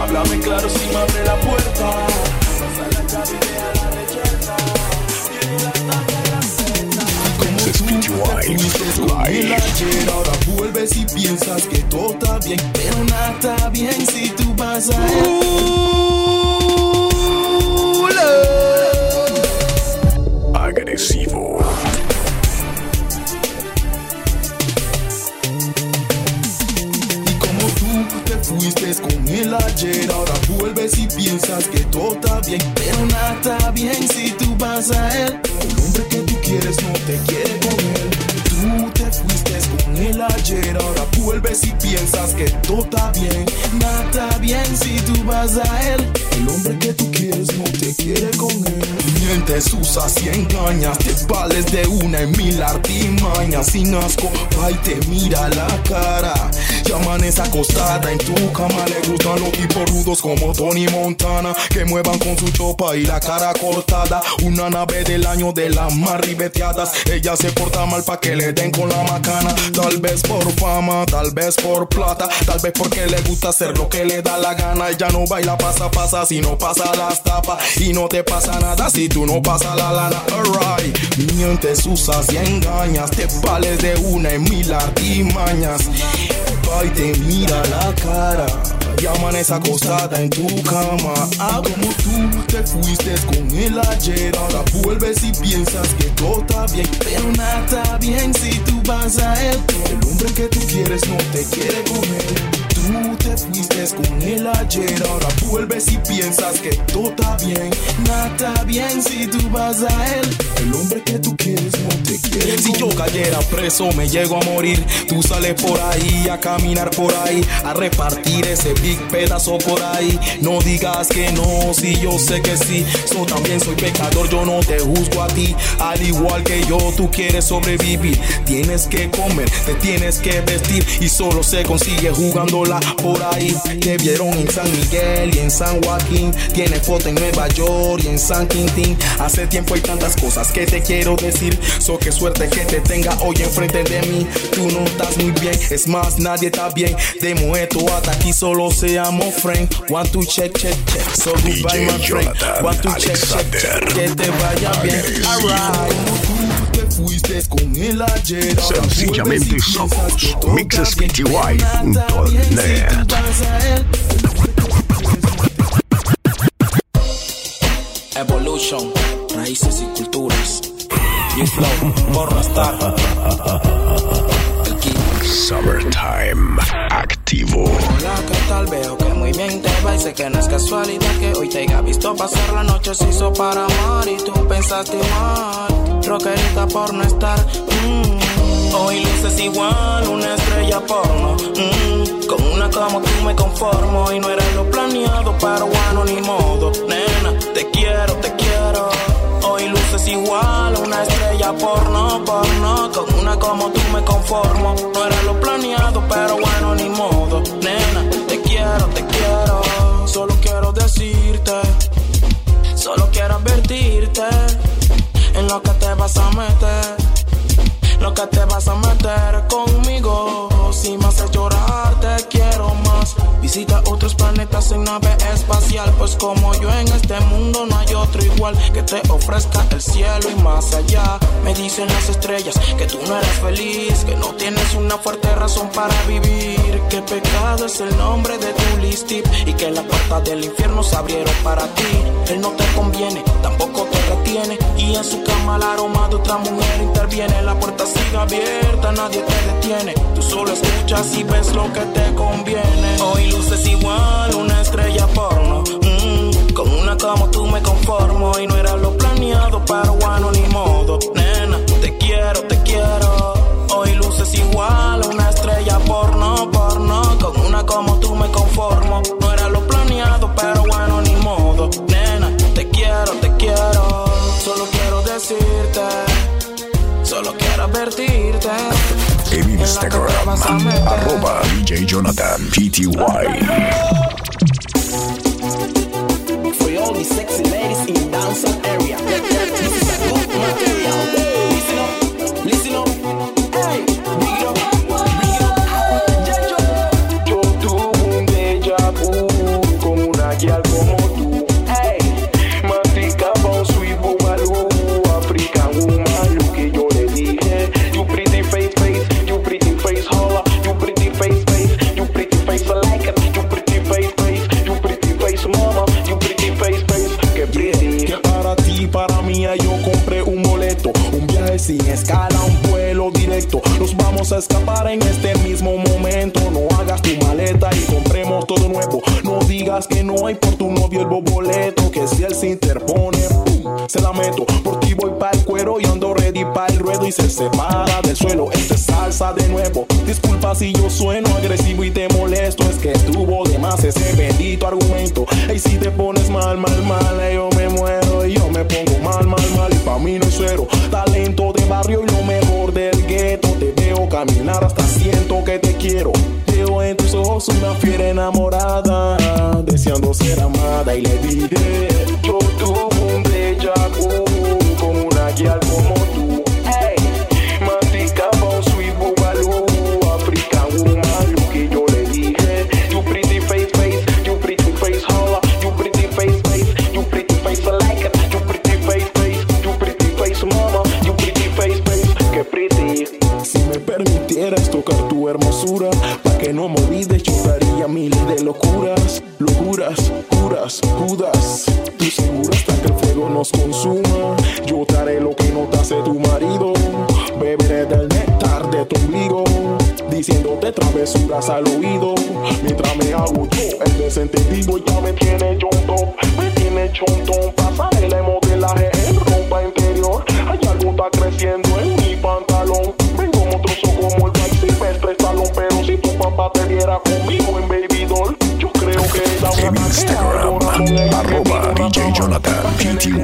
háblame claro si me abre la puerta. Te con ahora vuelves y piensas que todo está bien, pero nada está bien si tú vas a Agresivo. Fuiste con él ayer, ahora vuelves y piensas que todo está bien, pero nada está bien si tú vas a él. El hombre que tú quieres no te quiere con. Tú te fuiste con él ayer, ahora vuelves y piensas que todo está bien. Nada está bien si tú vas a él. El hombre que tú quieres no te quiere con él. Mientes, usas y engañas, te vales de una en mil artimañas. Sin asco, va y te mira la cara. Y amanece acostada en tu cama. Le gustan los tipos rudos como Tony Montana. Que muevan con su chopa y la cara cortada. Una nave del año de las más ribeteadas. Ella se porta mal pa' que le den con la macana. Tal vez por fama, tal vez por plata. Tal vez porque le gusta hacer lo que le da la gana. Ella no baila pasa pasa si no pasa las tapas. Y no te pasa nada si tú no pasas la lana. Alright, mientes, usas y engañas. Te vales de una en mil artimañas. Va y te mira la cara. Y amanece acostada en tu cama. Ah, como tú te fuiste con él ayer. Ahora vuelves y piensas que todo está bien. Pero nada está bien si tú vas a él. El hombre que tú quieres no te quiere comer. Fuiste con él ayer, ahora vuelves y piensas que todo está bien. Nada está bien si tú vas a él. El hombre que tú quieres no te quiere. Si yo cayera preso, me llego a morir. Tú sales por ahí a caminar por ahí, a repartir ese big pedazo por ahí. No digas que no, si yo sé que sí. Yo también soy pecador, yo no te juzgo a ti. Al igual que yo, tú quieres sobrevivir. Tienes que comer, te tienes que vestir y solo se consigue jugándola por ahí. Te vieron en San Miguel y en San Joaquín. Tienes foto en Nueva York y en San Quintín. Hace tiempo hay tantas cosas que te quiero decir. So que suerte que te tenga hoy enfrente de mí. Tú no estás muy bien, es más, nadie está bien. De muerto hasta aquí solo seamos friends. One, two, check, check, check. So DJ goodbye, my friend. Jonathan One, two, check, check, check. Que te vaya bien. Alright. Fuiste con él ayer. Sencillamente y somos mixespty.net. Evolution, raíces y culturas. G-Flow, Pornostar. El Kid. Summertime. Activo. Hola, ¿qué tal? Veo que muy bien te y sé que no es casualidad que hoy te haya visto pasar la noche se hizo para amar y tú pensaste mal. Rockerita por no estar. mm. Hoy luces igual, una estrella porno. mm. Con una como tú me conformo y no era lo planeado, pero bueno, ni modo. Nena, te quiero, te quiero. Hoy luces igual, una estrella porno, porno. Con una como tú me conformo. No era lo planeado, pero bueno, ni modo. Nena, quiero, te quiero. Solo quiero decirte, solo quiero advertirte en lo que te vas a meter. Lo que te vas a meter conmigo. Si me haces llorar, te quiero. Visita otros planetas en nave espacial. Pues como yo en este mundo no hay otro igual que te ofrezca el cielo y más allá. Me dicen las estrellas que tú no eres feliz, que no tienes una fuerte razón para vivir. Que pecado es el nombre de tu listip y que las puertas del infierno se abrieron para ti. Él no te conviene, tampoco te retiene. Y en su cama el aroma de otra mujer interviene. La puerta sigue abierta, nadie te detiene. Tú solo escuchas y ves lo que te conviene. Hoy luces igual, una estrella porno. Mm, con una como tú me conformo. Y no era lo planeado, pero bueno, ni modo. Nena, te quiero, te quiero. Jonathan PTY. Se separa del suelo. Esta es salsa de nuevo. Disculpa si yo sueno agresivo y te molesto. Es que estuvo de más ese bendito argumento. Y si te pones mal, mal, mal, eh, yo me muero y yo me pongo mal, mal, mal. Y pa' mí no es cero. Talento de barrio y lo mejor del gueto. Te veo caminar hasta siento que te quiero. Veo en tus ojos una fiera enamorada, deseando ser amada. Y le dije, miles de locuras, locuras, curas, judas. Tú seguro hasta que el fuego nos consuma. Yo te haré lo que no te hace tu marido. Beberé del néctar de tu ombligo, diciéndote travesuras al oído. Mientras me hago yo el desentendido, ya me tiene Top, me tiene chontón. Pasaré el modelaje en ropa interior. Hay algo está creciendo en mi pantalón. Te conmigo en Baby Doll, yo creo que la En Instagram, arroba DJ Jonathan PTY.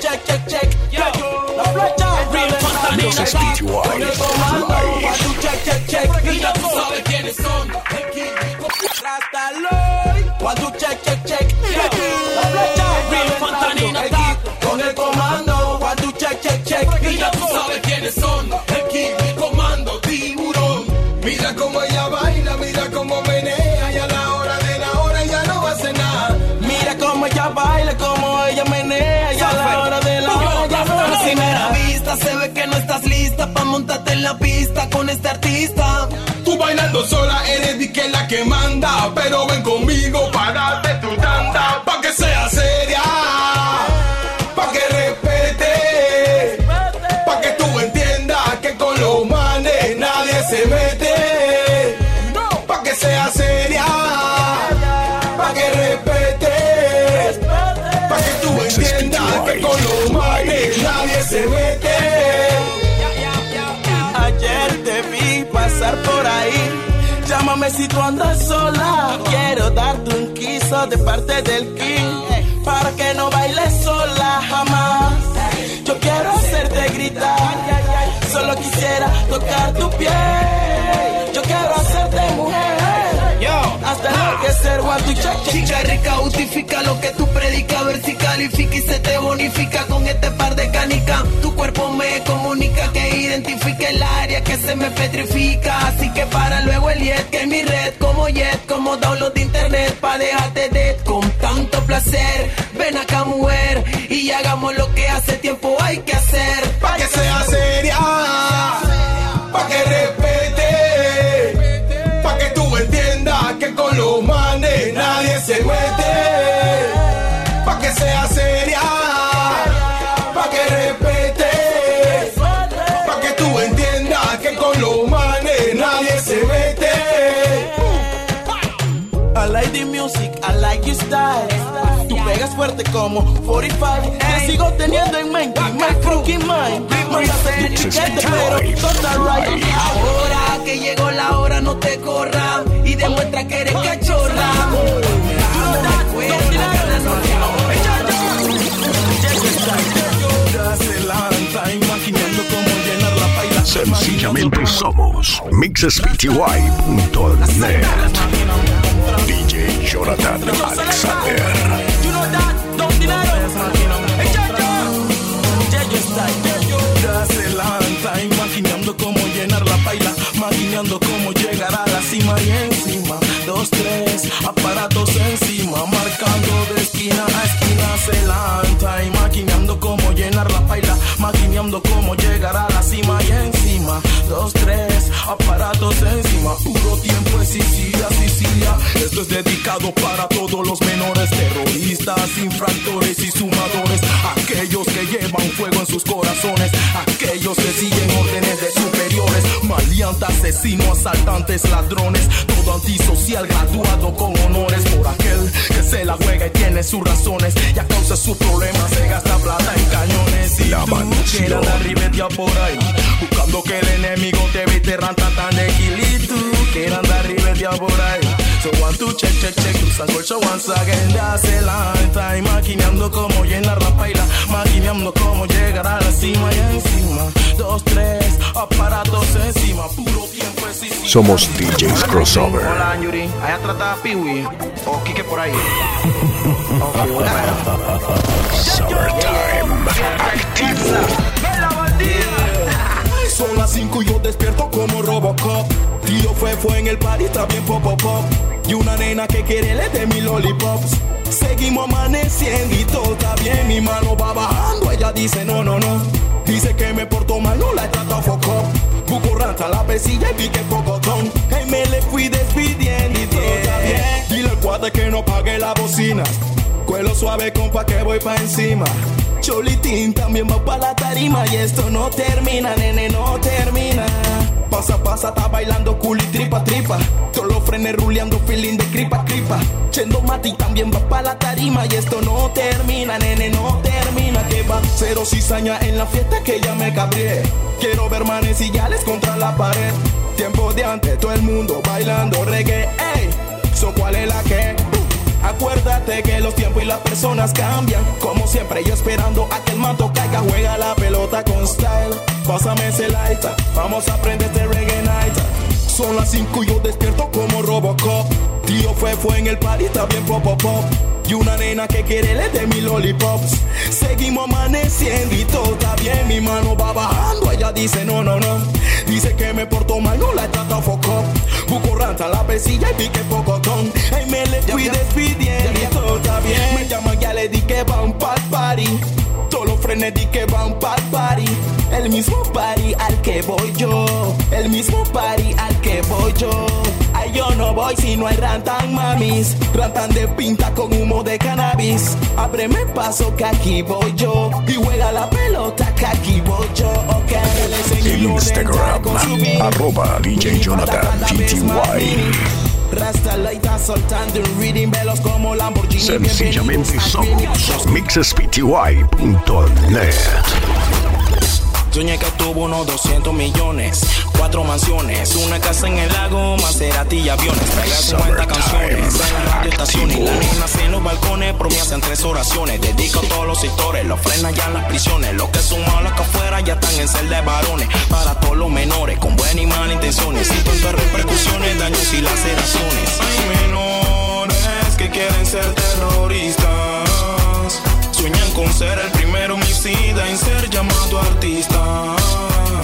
Check, check, check. Yo, la flecha. PTY check, check, check. Y ya tú sabes quiénes son. Rastaloy. One, two, check, check, check. Yo, la flecha. Con el comando. One, two, check, check, check. Y ya tú sabes quiénes son. Lista pa' montarte en la pista con este artista. Tú bailando sola eres di que la que manda, pero ven conmigo para darte tu tanda, pa' que sea Si tú andas sola. Quiero darte un quiso de parte del King. Para que no bailes sola jamás. Yo quiero hacerte gritar. Solo quisiera tocar tu piel. Yo quiero hacerte mujer. Hasta enloquecer, two, check, check, Chica rica, justifica lo que tú predicas, a ver si califica y se te bonifica con este par de canicas. Tu cuerpo me que identifique el área que se me petrifica. Así que para luego el jet, que es mi red, como jet, como download de internet, pa' dejarte de con tanto placer. Ven acá, mujer, y hagamos lo que hace tiempo hay que hacer. The music, I like your style. Tú pegas fuerte como 45. Te sigo teniendo en mente, my mind. No tu piquete, pero total right. Ahora que llegó la hora, no te corras y demuestra que eres cachorra. Tú no llenar la Sencillamente somos mixespty.net. DJ Jonathan Alexander. You know that, don dinero. Hey, Yeyo. Hace la time maquineando cómo llenar la paila, maquineando cómo llegar a la cima y encima. Dos, tres, aparatos encima, marcando de esquina a esquina. Hace la time maquineando cómo llenar la paila, maquineando cómo llegar a la cima y encima. Dos, tres, aparatos encima. Puro tiempo es Sicilia, Sicilia. Esto es dedicado para todos los menores terroristas, infractores y sumadores. Aquellos que llevan fuego en sus corazones, aquellos que siguen órdenes de superiores. Maleantes, asesinos, asaltantes, ladrones. Todo antisocial graduado con honores por aquel que se la juega y tiene sus razones. Y a causa sus problemas se gasta plata en cañones. Y La tú mansión. andar ribeteado por ahí, buscando que el enemigo te viste rantan de. Quieres andar ribeteado por ahí. So one two check check check cruzan colcha once again de hace la time maquineando como llenar la paila maquineando como llegar a la cima y encima dos tres aparatos encima puro tiempo es Sicilia. Somos DJs Crossover. Hola, Yuri. Allá trata a Piwi. O Kike por ahí. Bueno. Summertime. Activo. Son las 5 y yo despierto como Robocop. Tío fue fue en el party, está bien pop pop pop. Y una nena que quiere le de mi lollipops. Seguimos amaneciendo y todo está bien. Mi mano va bajando, ella dice no, no, no. Dice que me porto mal, no la he tratado foco. Buco rata la pesilla y pique pocotón. Y me le fui despidiendo y todo está bien. Dile al cuate que no pague la bocina. Cuelo suave, compa, que voy pa' encima. Cholitín también va pa' la tarima y esto no termina, nene, no termina. Pasa, pasa, está bailando cool y tripa, tripa. Todos los frenes ruleando, feeling de cripa, cripa. Chendo Mati también va pa' la tarima y esto no termina, nene, no termina. Que va cero cizaña en la fiesta que ya me cabré. Quiero ver manes y ya les contra la pared. Tiempo de antes, todo el mundo bailando reggae. Ey, so cuál es la que. Acuérdate que los tiempos y las personas cambian. Como siempre, yo esperando a que el manto caiga. Juega la pelota con style. Pásame ese light. Vamos a aprender este reggae night. Son las 5 y yo despierto como Robocop. Tío fue fue en el party, está bien pop pop pop. Y una nena que quiere le de mi lollipops. Seguimos amaneciendo y todo está bien. Mi mano va bajando, ella dice no, no, no. Dice que me porto mal, no la he tratado foco. Buco ranta la pesilla y pique pocotón. Y me le fui despidiendo y todo está bien. Me llaman ya le di que van pa'l party. Todos los frenes di que van pa'l party. El mismo party al que voy yo. El mismo party al que voy yo. Ay, yo no voy si no hay rantan mamis. Rantan de pinta con humo de cannabis. Ábreme paso que aquí voy yo. Y juega la pelota que aquí voy yo. Ok, les enseño Instagram. Arroba DJ Jonathan GTY. Rasta Laita soltando un reading velos como Lamborghini. Sencillamente somos mixespty.net. Soñé que tuvo unos 200 millones, cuatro mansiones, una casa en el lago, Maserati y aviones. Traía 50 canciones en la radio estaciones. La nena en los balcones, hacen tres oraciones. Dedico a todos los sectores, los frenan ya en las prisiones. Los que son malos que afuera ya están en celda de varones. Para todos los menores, con buenas y malas intenciones. Sin tantas repercusiones, daños y laceraciones. Hay menores que quieren ser terroristas. Con ser el primer homicida en ser llamado artista.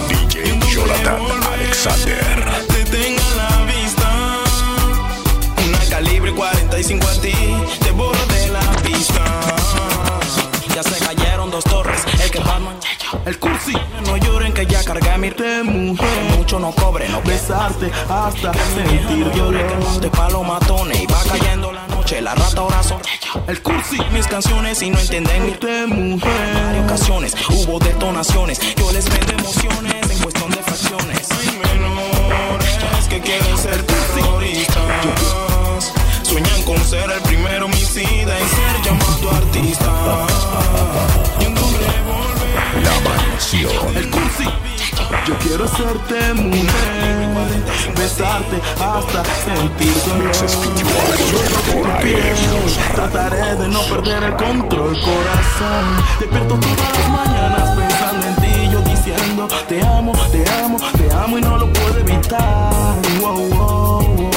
DJ Jonathan Alexander. Te tenga a la vista. Una calibre 45 a ti, te borro de la pista. Ya se cayeron dos torres, el que Batman el cursi. No lloren que ya cargué mi De mujer, Mucho no cobre, no besarte hasta sentir dolor. de palo matones y va cayendo la noche, la rata ahora son el cursi. Mis canciones y no entienden mi De varias mujer, ocasiones hubo detonaciones. Yo les vendo emociones en cuestión de fracciones. Hay menores que quieren ser terroristas. Sueñan con ser el primer homicida y ser llamado artista. Y un doble revólver. La mansión. el cursi. Yo quiero serte mujer, besarte hasta sentir dolor. Trataré de no perder el control, corazón. Despierto todas las mañanas pensando en ti. Yo diciendo te amo, te amo, te amo y no lo puedo evitar. Wow, wow, wow,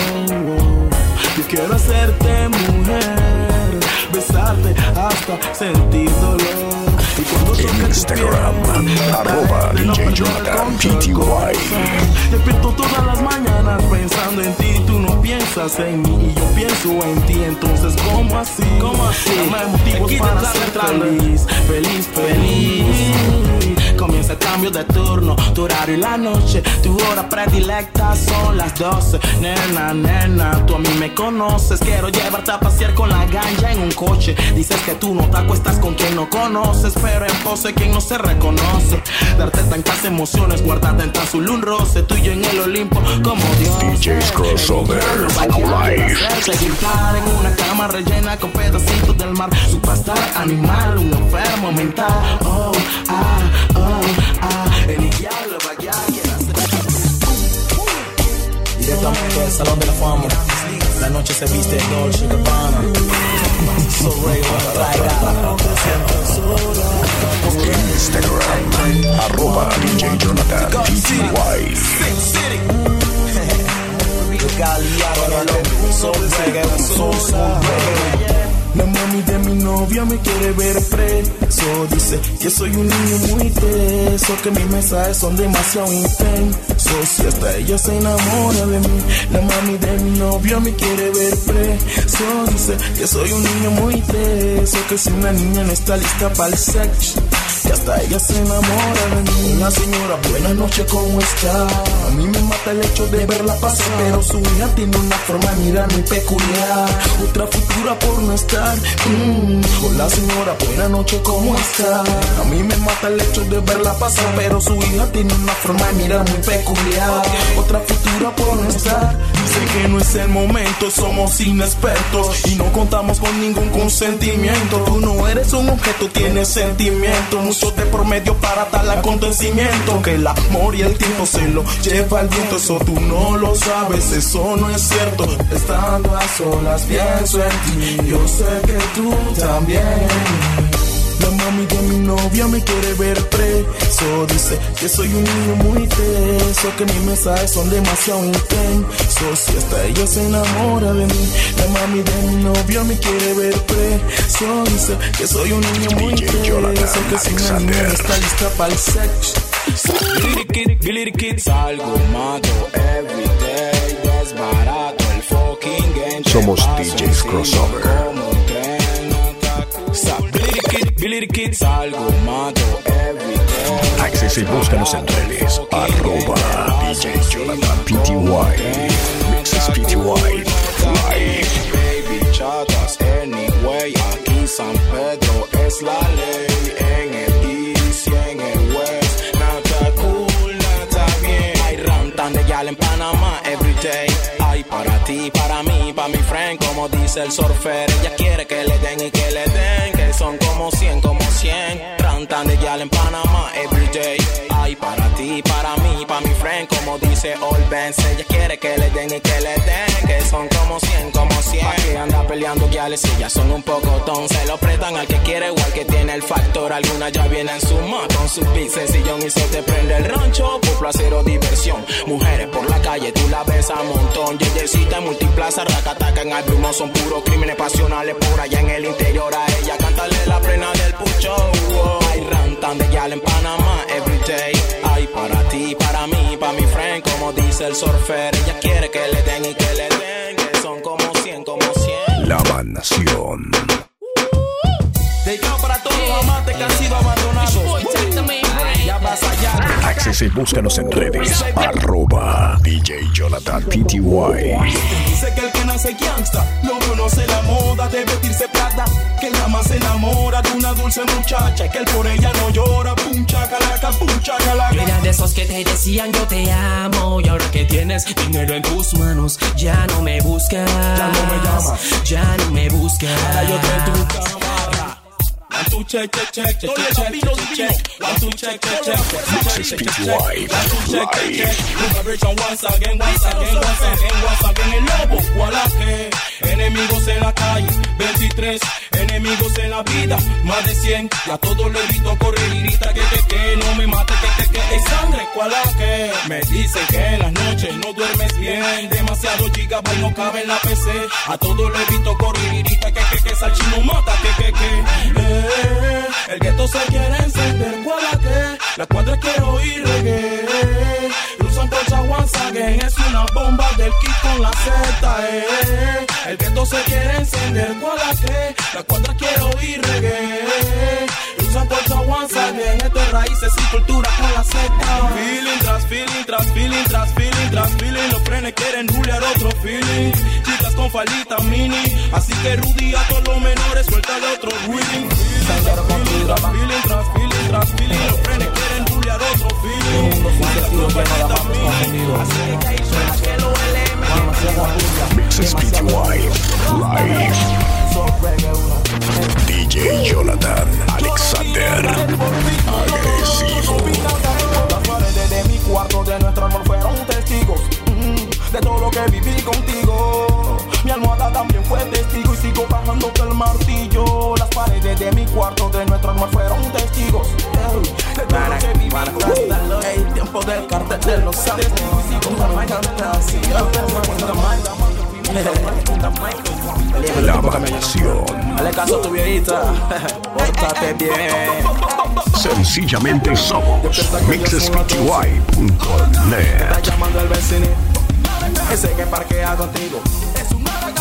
wow. Yo quiero hacerte mujer, besarte hasta sentir dolor. Y cuando toque tu Instagram, arroba DJ Jonathan PTY. Despierto todas las mañanas pensando en ti, tú no piensas en mí y yo pienso en ti, entonces ¿cómo así? ¿Cómo así? Dame motivos para ser feliz, feliz, feliz. Comienza el cambio de turno, tu horario y la noche, tu hora predilecta son las 12. Nena, nena, tú a mí me conoces, quiero llevarte a pasear con la ganja en un coche. Dices que tú no te acuestas con quien no conoces, pero en pose quien no se reconoce. Darte tantas emociones, guardarte en azul un roce, tú y yo en el Olimpo como Dios. DJ's Crossover Live. En una cama rellena con pedacitos del mar. Superstar animal, un enfermo mental. Oh, ah, oh, Directamente Salón de la Fama. La noche se viste Dolce So Instagram, arroba DJ Jonathan DTY. La mami de mi novia me quiere ver preso Dice que soy un niño muy teso Que mis mensajes son demasiado intensos Y hasta ella se enamora de mí La mami de mi novia me quiere ver preso Dice que soy un niño muy teso Que si una niña no está lista para el sexo y hasta ella se enamora de mí. Una señora, buenas noches, ¿cómo está? A mí me mata el hecho de verla pasar, pero su hija tiene una forma de mirar muy peculiar. Otra futura por no estar. Hola señora, buenas noches, ¿cómo está? A mí me mata el hecho de verla pasar, pero su hija tiene una forma de mirar muy peculiar. Otra futura por no estar. Sé que no es el momento, somos inexpertos y no contamos con ningún consentimiento. Tú no eres un objeto, tienes sentimiento. Mucho de por medio para tal acontecimiento. Que el amor y el tiempo se lo lleva el viento. Eso tú no lo sabes, eso no es cierto. Estando a solas, pienso en ti. Yo sé que tú también. La mami de mi novia me quiere ver preso. Dice que soy un niño muy teso, que mis mensajes son demasiado intensos. Y hasta ella se enamora de mí. La mami de mi novia me quiere ver preso. Dice que soy un niño muy DJ teso, Jonathan que si una niña está lista para el sexo. Salgo, mato, everyday, desbarato el fucking game. Somos DJs Crossover. Billy Kid, Billy Kid, salgo, mato, everyday. Access y búscanos en redes, arroba DJ Jonathan PTY. Mixes PTY Live. Baby chatas, anyway, aquí San Pedro es la ley. En el East y en el West, nada cool, nada bien. Hay rantan de gal en Panamá everyday. Hay para ti, para mí, mi friend, como dice el surfer. Ella quiere que le den y que le den, que son como 100, como 100. Rantan de gal en Panamá everyday. Hay para ti, para mí, para mi friend, como dice All Benz. Ella quiere que le den y que le den, que son como 100, como 100. Pa' que anda peleando guiales, ellas son un poco ton. Se lo prestan al que quiere o al que tiene el factor. Algunas ya vienen suma con su beat sencillón y se te prende el rancho por placer o diversión. Mujeres por la calle, tú la ves a montón. Yeyecita en multiplaza, racataca en Albumo, son puros crímenes pasionales por allá en el interior. A ella cántale la plena del pucho. Rantan de gal en Panamá everyday. Hay para ti, para mí, para mi friend, como dice el surfer. Ella quiere que le den y que le den, que son como 100, como 100. La Mansión. Dedicado para todos los amantes que han sido abandonados. Ya vas allá. Access y búscanos en redes, arroba DJ Jonathan PTY. Dice que el que nace gangsta no conoce la moda de vestirse plata. Que la más se enamora de una dulce muchacha. y Que él por ella no llora. Puncha calaca, puncha calaca. Yo era de esos que te decían yo te amo y ahora que tienes dinero en tus manos ya no me buscas. Ya no me llamas. Ya no me buscas. Ahora yo te tu. I do check, check, check, check, check, check, check, check. I do check, check, check, check, check, check, check. I do check, check, check. Liberation. El lobo, voilà que enemigos en la calle, 23 enemigos en la vida, más de 100. Y a todos les grito correr y que que que no me mate, que que que es sangre, voilà que me dicen que en las noches no duermes bien, demasiado gigabyte no cabe en la PC. A todos les grito correr y que que que salchino mata, que que que el gueto se quiere encender, cual la que la cuadra quiero oír reggae. Again es una bomba del kit con la Z. Eh. El gueto se quiere encender, cual la que la cuadra quiero oír reggae. Usan colcha Again, esto es raíces y cultura con la Z. Feeling tras feeling, tras feeling, tras feeling, tras feeling. Los frenes quieren rulear otro feeling. Chicas con falita mini, así que Rudy a todos los menores suelta de otro feeling. Feeling tras feeling, tras feeling, tras feeling. Los frenes quieren rulear otro feeling. Chicas con falita mini, así que ahí suena que lo LM. Mixes PTY Live. Santos y sigo La. Dale caso a tu viejita. Pórtate bien. Sencillamente somos mixespty.net. Está llamando al vecino. Ese que parquea contigo.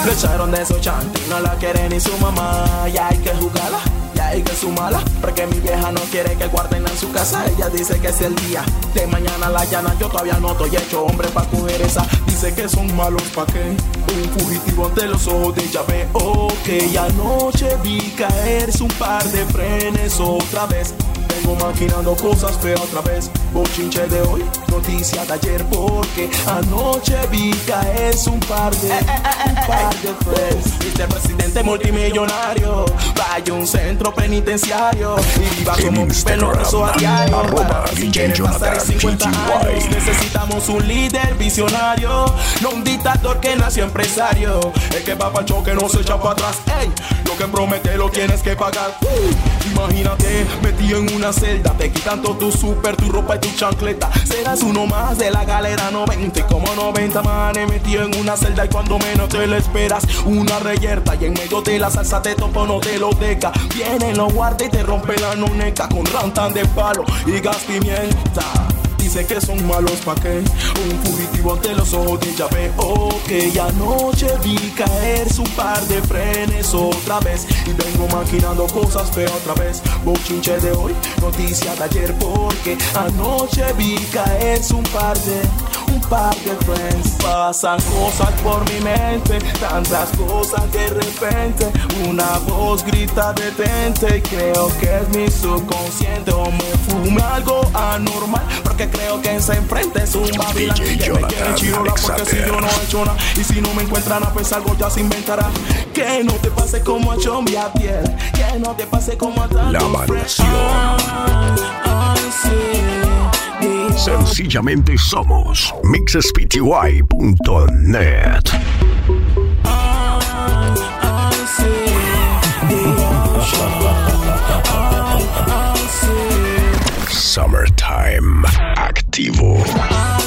Lo echaron de su chanti, no la quiere ni su mamá. Ya hay que jugarla, hay que sumarla. Porque mi vieja no quiere que guarden en su casa. Ella dice que es el día de mañana la llana. Yo todavía no estoy hecho hombre pa' coger esa. Dice que son malos pa' qué. Un fugitivo ante los ojos de veo que anoche vi caerse un par de frenes otra vez. Vengo maquinando cosas feas otra vez. Bochinche de hoy, noticia de ayer, porque anoche vi caerse un par de, un par de friends. Vicepresidente multimillonario, vaya un centro penitenciario y viva como viven los presos a diario. arroba Para si DJ quieren pasar Jonathan 50 años, necesitamos un líder visionario, no un dictador que nació empresario. El que va para el choque no se echa para atrás. Ey, lo que promete lo tienes que pagar. Uh, imagínate, metido en una celda, te quitan todo tu super, tu ropa y tu chancleta. Serás uno más de la galera 90, y como 90 manes metido en una celda y cuando menos te lo esperas, una reyerta y en medio de la salsa te topo no te lo deca. Vienen los guardias y te rompen la noneca con rantan de palo y gas pimienta. Dice que son malos pa' qué Un fugitivo ante los ojos de ella veo Que anoche vi caer su par de frenes otra vez. Y vengo maquinando cosas feas otra vez. Bochinche de hoy, noticia de ayer Porque anoche vi caer un par de un par de friends. Pasan cosas por mi mente Tantas cosas de repente. Una voz grita detente creo que es mi subconsciente. O me fume algo anormal Porque creo que ese enfrente es un babilán Que me Jonathan chirola porque si yo no he hecho nada Y si no me encuentran a pesar algo ya se inventará. Que no te pase como a Chombi a piel Que no te pase como a tanto La mansión. Sencillamente somos mixespty.net. Summertime activo.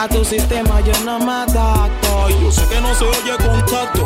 A tu sistema yo no me adapto. Yo sé que no se oye contacto.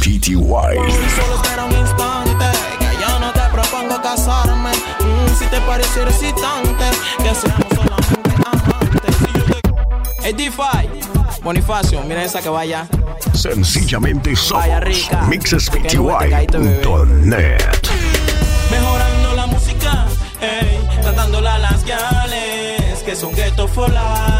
PTY. Solo espera un instante, que yo no te propongo casarme. Mm, si te parece excitante, que seamos solamente amantes. Si te... Bonifacio, mira esa que vaya. Sencillamente somos Vaya rica. mixespty.net. Mejorando la música, ey, tratándola a las gales, que son ghetto for life.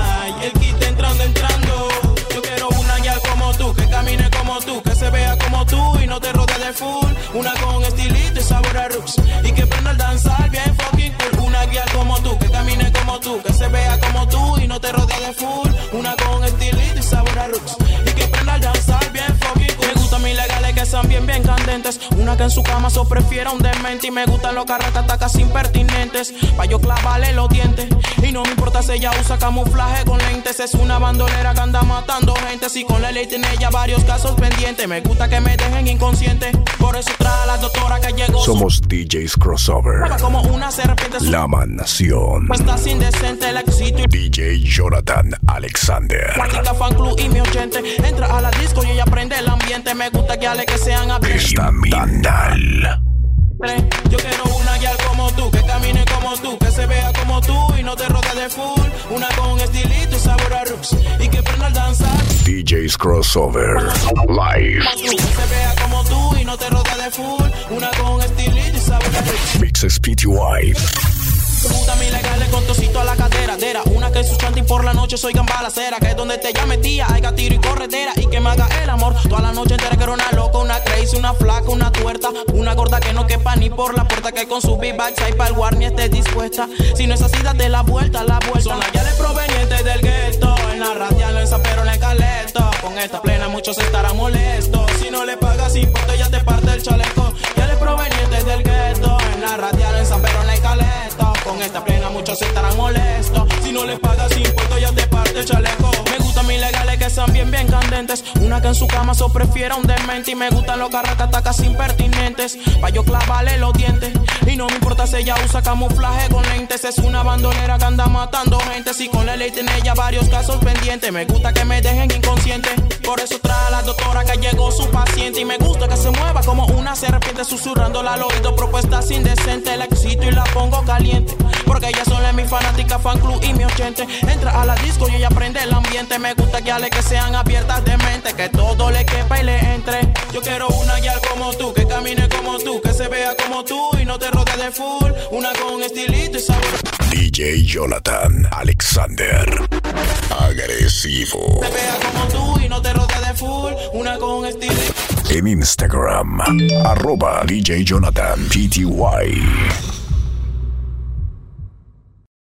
Una con estilito y sabor a roots, y que prenda el danzar bien fucking. Una guial como tú, que camine como tú, que se vea como tú y no te rodee de full. Una con estilito y sabor a roots, y que prenda el danzar bien fucking cool. Me gustan mis legales que sean bien, bien candentes. Una que en su cama so prefiera un demente. Y me gustan los carracatacas impertinentes. Pa' yo clavarle los dientes. Y no me importa si ella usa camuflaje con lentes. Es una bandolera que anda matando gente. Si con la ley tiene ella varios casos pendientes. Me gusta que me dejen inconsciente. Por eso trae a la doctora que llegó. Somos DJs Crossover. Como una serpiente. La Mansión. Estás indecente, el éxito y DJ Jonathan Alexander. Fan club y mi oyente Entra a la disco y ella prende el ambiente Me gusta que ale que sean Estaminal. Yo quiero una guial como tú Que camine como tú, que se vea como tú Y no te rodee de full Una con estilito y sabor a roots Y que prenda el danzar DJs Crossover. Live. Que se vea como tú y no te rodee de full Una con estilito y sabor a roots Mixes PTY. Puta mi legales con tocito a la cadera dera. Una que su chanting por la noche soy balacera Que es donde te llame tía, haya tiro y corredera. Y que me haga el amor toda la noche entera Que era una loca, una crazy, una flaca, una tuerta. Una gorda que no quepa ni por la puerta Que con su big ahí para el ni esté dispuesta. Si no es así, date la vuelta, la vuelta. Son las guiales provenientes del gueto En la radial, en en el caleto. Con esta plena muchos estarán molestos Si no le pagas impuesto ya te parte el chaleco. Guiales provenientes del gueto. En la radial, en en el caleto. Con esta plena muchos estarán molestos Si no le pagas impuesto ya te parte el chaleco Me gustan mis legales que sean bien bien candentes. Una que en su cama so prefiera un demente. Y me gustan los carracatacas impertinentes. Pa' yo clavarle los dientes. Y no me importa si ella usa camuflaje con lentes. Es una bandolera que anda matando gente. Si con la ley tiene ella varios casos pendientes. Me gusta que me dejen inconsciente Por eso trae a la doctora que llegó su paciente Y me gusta que se mueva como una serpiente Susurrando al oído propuestas indecentes. La excito y la pongo caliente Porque ella sola es mi fanática fan club y mi oyente. Entra a la disco y ella prende el ambiente. Me gusta que ale que sean abiertas de mente Que todo le quepa y le entre. Yo quiero una guial como tú Que camine como tú, que se vea como tú Y no te rodee de full. Una con estilito y sabor. DJ Jonathan Alexander. Agresivo. Se vea como tú y no te En Instagram, arroba DJ Jonathan PTY.